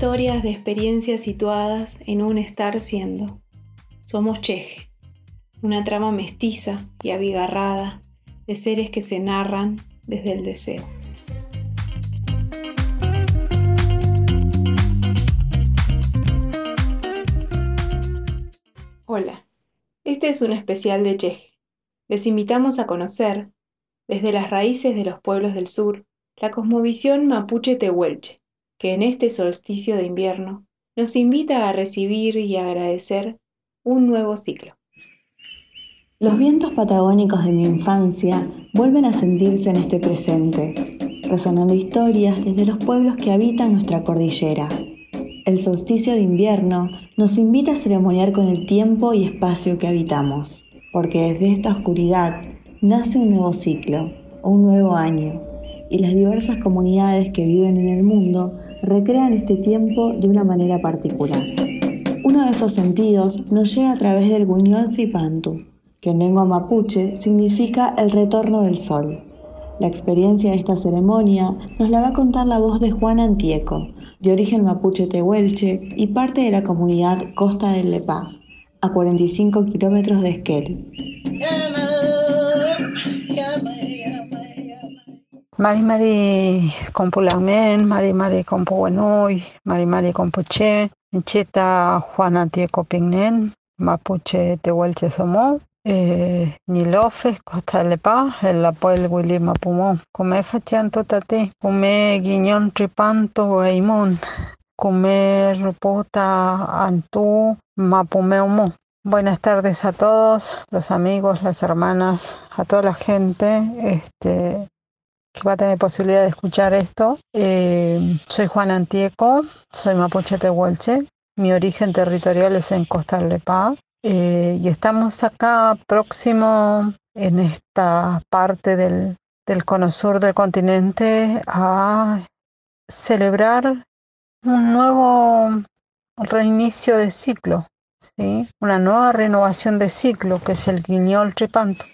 historias de experiencias situadas en un estar siendo. Somos Cheje, una trama mestiza y abigarrada de seres que se narran desde el deseo. Hola, este es un especial de Cheje. Les invitamos a conocer, desde las raíces de los pueblos del sur, la cosmovisión mapuche tehuelche, que en este solsticio de invierno nos invita a recibir y agradecer un nuevo ciclo. Los vientos patagónicos de mi infancia vuelven a sentirse en este presente, resonando historias desde los pueblos que habitan nuestra cordillera. El solsticio de invierno nos invita a ceremoniar con el tiempo y espacio que habitamos, porque desde esta oscuridad nace un nuevo ciclo, un nuevo año, y las diversas comunidades que viven en el mundo recrean este tiempo de una manera particular. Uno de esos sentidos nos llega a través del guiñol tripantu, que en lengua mapuche significa el retorno del sol. La experiencia de esta ceremonia nos la va a contar la voz de Juan Antieco, de origen mapuche tehuelche y parte de la comunidad Costa del Lepá, a 45 kilómetros de Esquel. Mari Mari Compulamen, Mari Mari Compuenoy, Mari Mari Compuche, Cheta Juan Antieco Pignen, Mapuche Tehuelche Somó, eh, Nilofes, Costa de Paz, el Apoel Willy Mapumón, Come Fachanto Tate, Come Guiñón Tripanto Guaimón, Come Rupota Antú Mapumeumo. Buenas tardes a todos, los amigos, las hermanas, a toda la gente este, que va a tener posibilidad de escuchar esto. Eh, soy Juan Antieco, soy Mapuche Tehuelche. Mi origen territorial es en Costa Paz. Eh, y estamos acá próximo en esta parte del, del cono sur del continente a celebrar un nuevo reinicio de ciclo, ¿sí? una nueva renovación de ciclo que es el guiñol tripanto.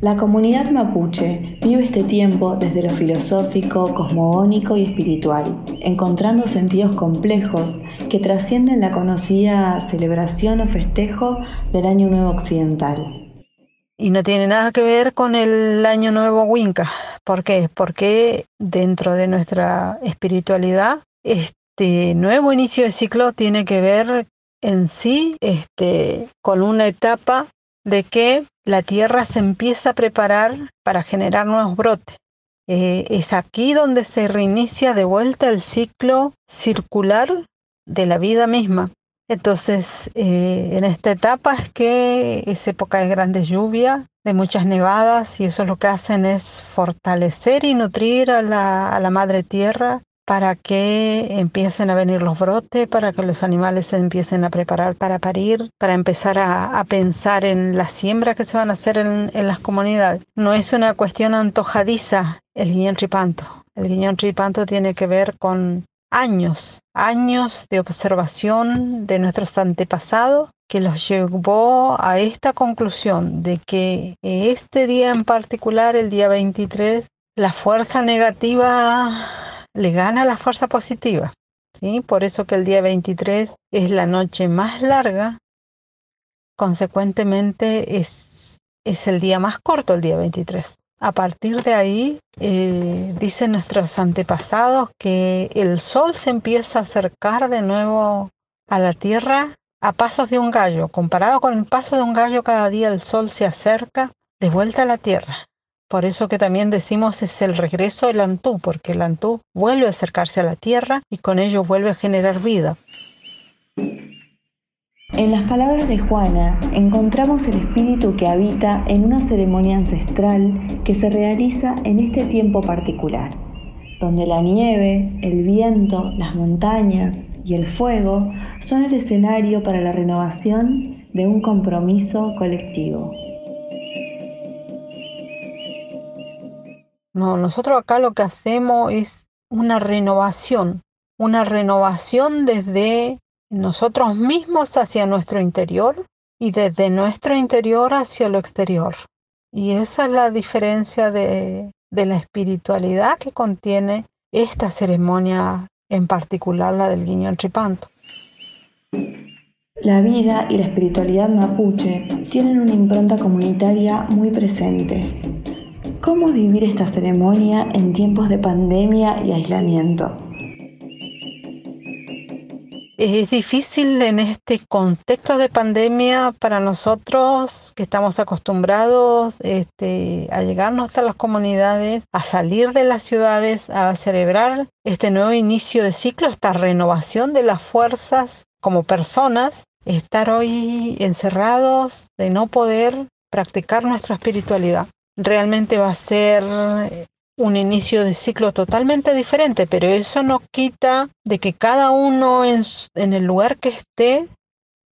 La comunidad mapuche vive este tiempo desde lo filosófico, cosmogónico y espiritual, encontrando sentidos complejos que trascienden la conocida celebración o festejo del Año Nuevo Occidental. Y no tiene nada que ver con el Año Nuevo Winca. ¿Por qué? Porque dentro de nuestra espiritualidad, este nuevo inicio de ciclo tiene que ver en sí este, con una etapa de que la tierra se empieza a preparar para generar nuevos brotes. Eh, es aquí donde se reinicia de vuelta el ciclo circular de la vida misma. Entonces, eh, en esta etapa es que es época de grandes lluvias, de muchas nevadas, y eso lo que hacen es fortalecer y nutrir a la, a la madre tierra para que empiecen a venir los brotes, para que los animales se empiecen a preparar para parir, para empezar a, pensar en la siembra que se van a hacer en, las comunidades. No es una cuestión antojadiza el guiñón tripanto. El guiñón tripanto tiene que ver con años, años de observación de nuestros antepasados que los llevó a esta conclusión de que este día en particular, el día 23, la fuerza negativa le gana la fuerza positiva. ¿sí? Por eso que el día 23 es la noche más larga, consecuentemente es, es el día más corto, el día 23. A partir de ahí, eh, dicen nuestros antepasados que el sol se empieza a acercar de nuevo a la Tierra a pasos de un gallo. Comparado con el paso de un gallo, cada día el sol se acerca de vuelta a la Tierra. Por eso que también decimos es el regreso del Antú, porque el Antú vuelve a acercarse a la tierra y con ello vuelve a generar vida. En las palabras de Juana encontramos el espíritu que habita en una ceremonia ancestral que se realiza en este tiempo particular, donde la nieve, el viento, las montañas y el fuego son el escenario para la renovación de un compromiso colectivo. No, nosotros acá lo que hacemos es una renovación, una renovación desde nosotros mismos hacia nuestro interior y desde nuestro interior hacia lo exterior. Y esa es la diferencia de, la espiritualidad que contiene esta ceremonia en particular la del guiñón tripanto. La vida y la espiritualidad mapuche tienen una impronta comunitaria muy presente. ¿Cómo vivir esta ceremonia en tiempos de pandemia y aislamiento? Es difícil en este contexto de pandemia para nosotros que estamos acostumbrados este, a llegarnos hasta las comunidades, a salir de las ciudades, a celebrar este nuevo inicio de ciclo, esta renovación de las fuerzas como personas, estar hoy encerrados, de no poder practicar nuestra espiritualidad. Realmente va a ser un inicio de ciclo totalmente diferente, pero eso no quita de que cada uno en, el lugar que esté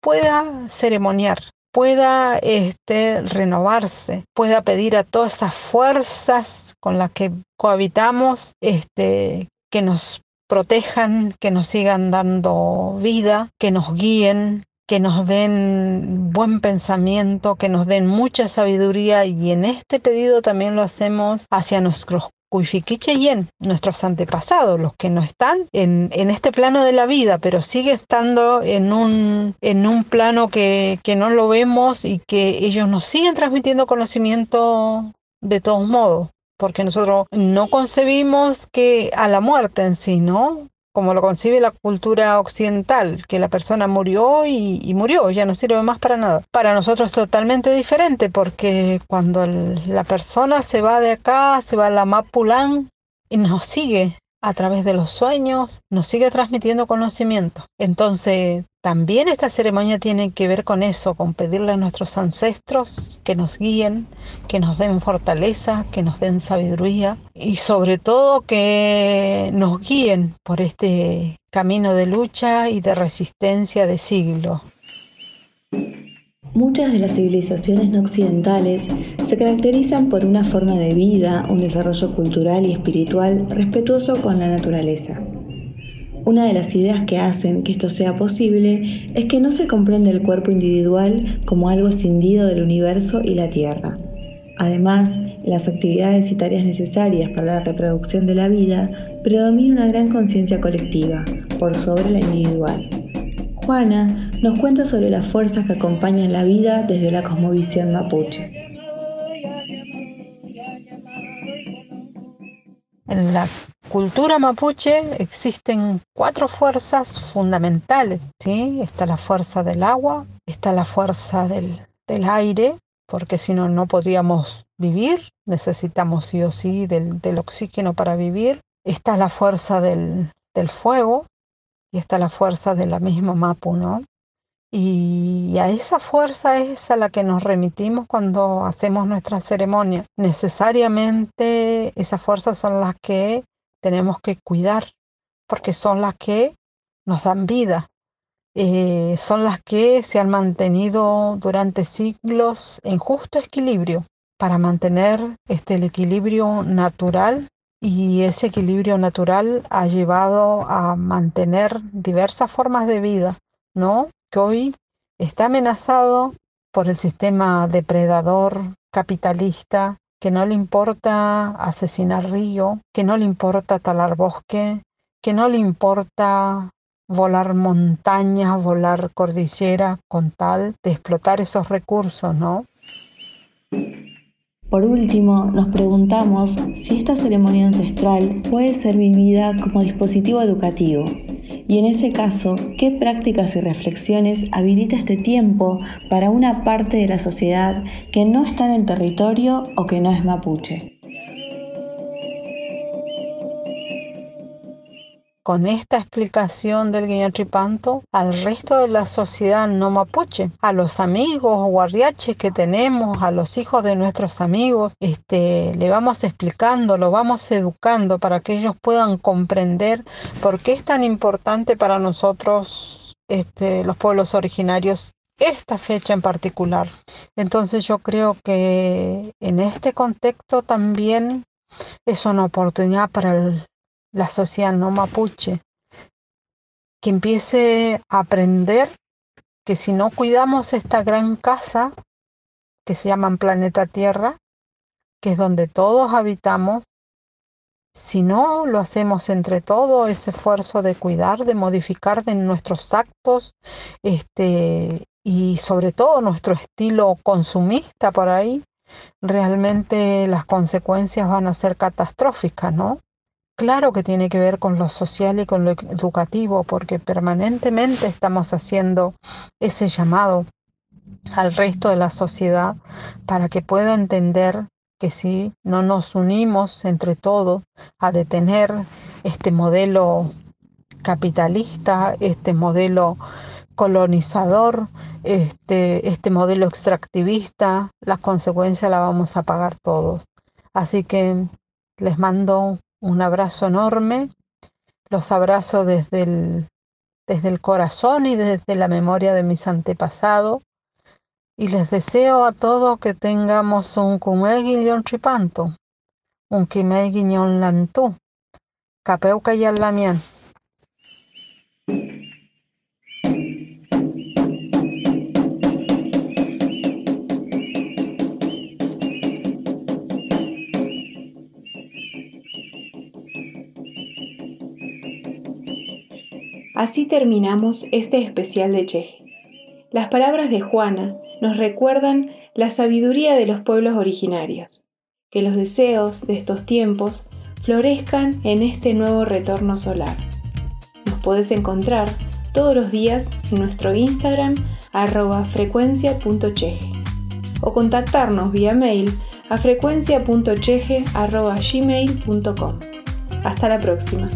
pueda ceremoniar, pueda este, renovarse, pueda pedir a todas esas fuerzas con las que cohabitamos este, que nos protejan, que nos sigan dando vida, que nos guíen, que nos den buen pensamiento, que nos den mucha sabiduría y en este pedido también lo hacemos hacia nuestros Yen, nuestros antepasados, los que no están en, en, este plano de la vida, pero sigue estando en un, en un plano que, que no lo vemos y que ellos nos siguen transmitiendo conocimiento de todos modos, porque nosotros no concebimos que a la muerte en sí, ¿no? Como lo concibe la cultura occidental, que la persona murió y, murió, ya no sirve más para nada. Para nosotros es totalmente diferente porque cuando la persona se va de acá, se va a la Mapulán y nos sigue a través de los sueños, nos sigue transmitiendo conocimiento. Entonces, también esta ceremonia tiene que ver con eso, con pedirle a nuestros ancestros que nos guíen, que nos den fortaleza, que nos den sabiduría y sobre todo que nos guíen por este camino de lucha y de resistencia de siglo. Muchas de las civilizaciones no occidentales se caracterizan por una forma de vida, un desarrollo cultural y espiritual respetuoso con la naturaleza. Una de las ideas que hacen que esto sea posible es que no se comprende el cuerpo individual como algo escindido del universo y la Tierra. Además, en las actividades y tareas necesarias para la reproducción de la vida predomina una gran conciencia colectiva, por sobre la individual. Juana nos cuenta sobre las fuerzas que acompañan la vida desde la cosmovisión mapuche. En la cultura mapuche existen cuatro fuerzas fundamentales. ¿sí? Está la fuerza del agua, está la fuerza del, aire, porque si no, no podríamos vivir. Necesitamos sí o sí del, oxígeno para vivir. Está la fuerza del, del fuego, y está la fuerza de la misma Mapu, ¿no? Y a esa fuerza es a la que nos remitimos cuando hacemos nuestra ceremonia. Necesariamente esas fuerzas son las que tenemos que cuidar, porque son las que nos dan vida, eh, son las que se han mantenido durante siglos en justo equilibrio para mantener este, el equilibrio natural y ese equilibrio natural ha llevado a mantener diversas formas de vida, ¿no? Que hoy está amenazado por el sistema depredador capitalista que no le importa asesinar río, que no le importa talar bosque, que no le importa volar montañas, volar cordillera con tal de explotar esos recursos, ¿no? Por último, nos preguntamos si esta ceremonia ancestral puede ser vivida como dispositivo educativo y en ese caso, qué prácticas y reflexiones habilita este tiempo para una parte de la sociedad que no está en el territorio o que no es mapuche. Con esta explicación del Tripanto al resto de la sociedad no mapuche, a los amigos guardiaches que tenemos, a los hijos de nuestros amigos, este, le vamos explicando, lo vamos educando para que ellos puedan comprender por qué es tan importante para nosotros este, los pueblos originarios esta fecha en particular. Entonces yo creo que en este contexto también es una oportunidad para el, la sociedad no mapuche, que empiece a aprender que si no cuidamos esta gran casa, que se llama planeta Tierra, que es donde todos habitamos, si no lo hacemos entre todo, ese esfuerzo de cuidar, de modificar de nuestros actos, este, y sobre todo nuestro estilo consumista por ahí, realmente las consecuencias van a ser catastróficas, ¿no? Claro que tiene que ver con lo social y con lo educativo, porque permanentemente estamos haciendo ese llamado al resto de la sociedad para que pueda entender que si no nos unimos entre todos a detener este modelo capitalista, este modelo colonizador, este, este modelo extractivista, las consecuencias las vamos a pagar todos. Así que les mando un abrazo enorme, los abrazo desde el, desde el corazón y desde la memoria de mis antepasados y les deseo a todos que tengamos un guiñón tripanto, un guiñón lantú, capeuca y alamián. Así terminamos este especial de Cheje. Las palabras de Juana nos recuerdan la sabiduría de los pueblos originarios, que los deseos de estos tiempos florezcan en este nuevo retorno solar. Nos puedes encontrar todos los días en nuestro Instagram arroba frecuencia.cheje o contactarnos vía mail a frecuencia.cheje.gmail.com. Hasta la próxima.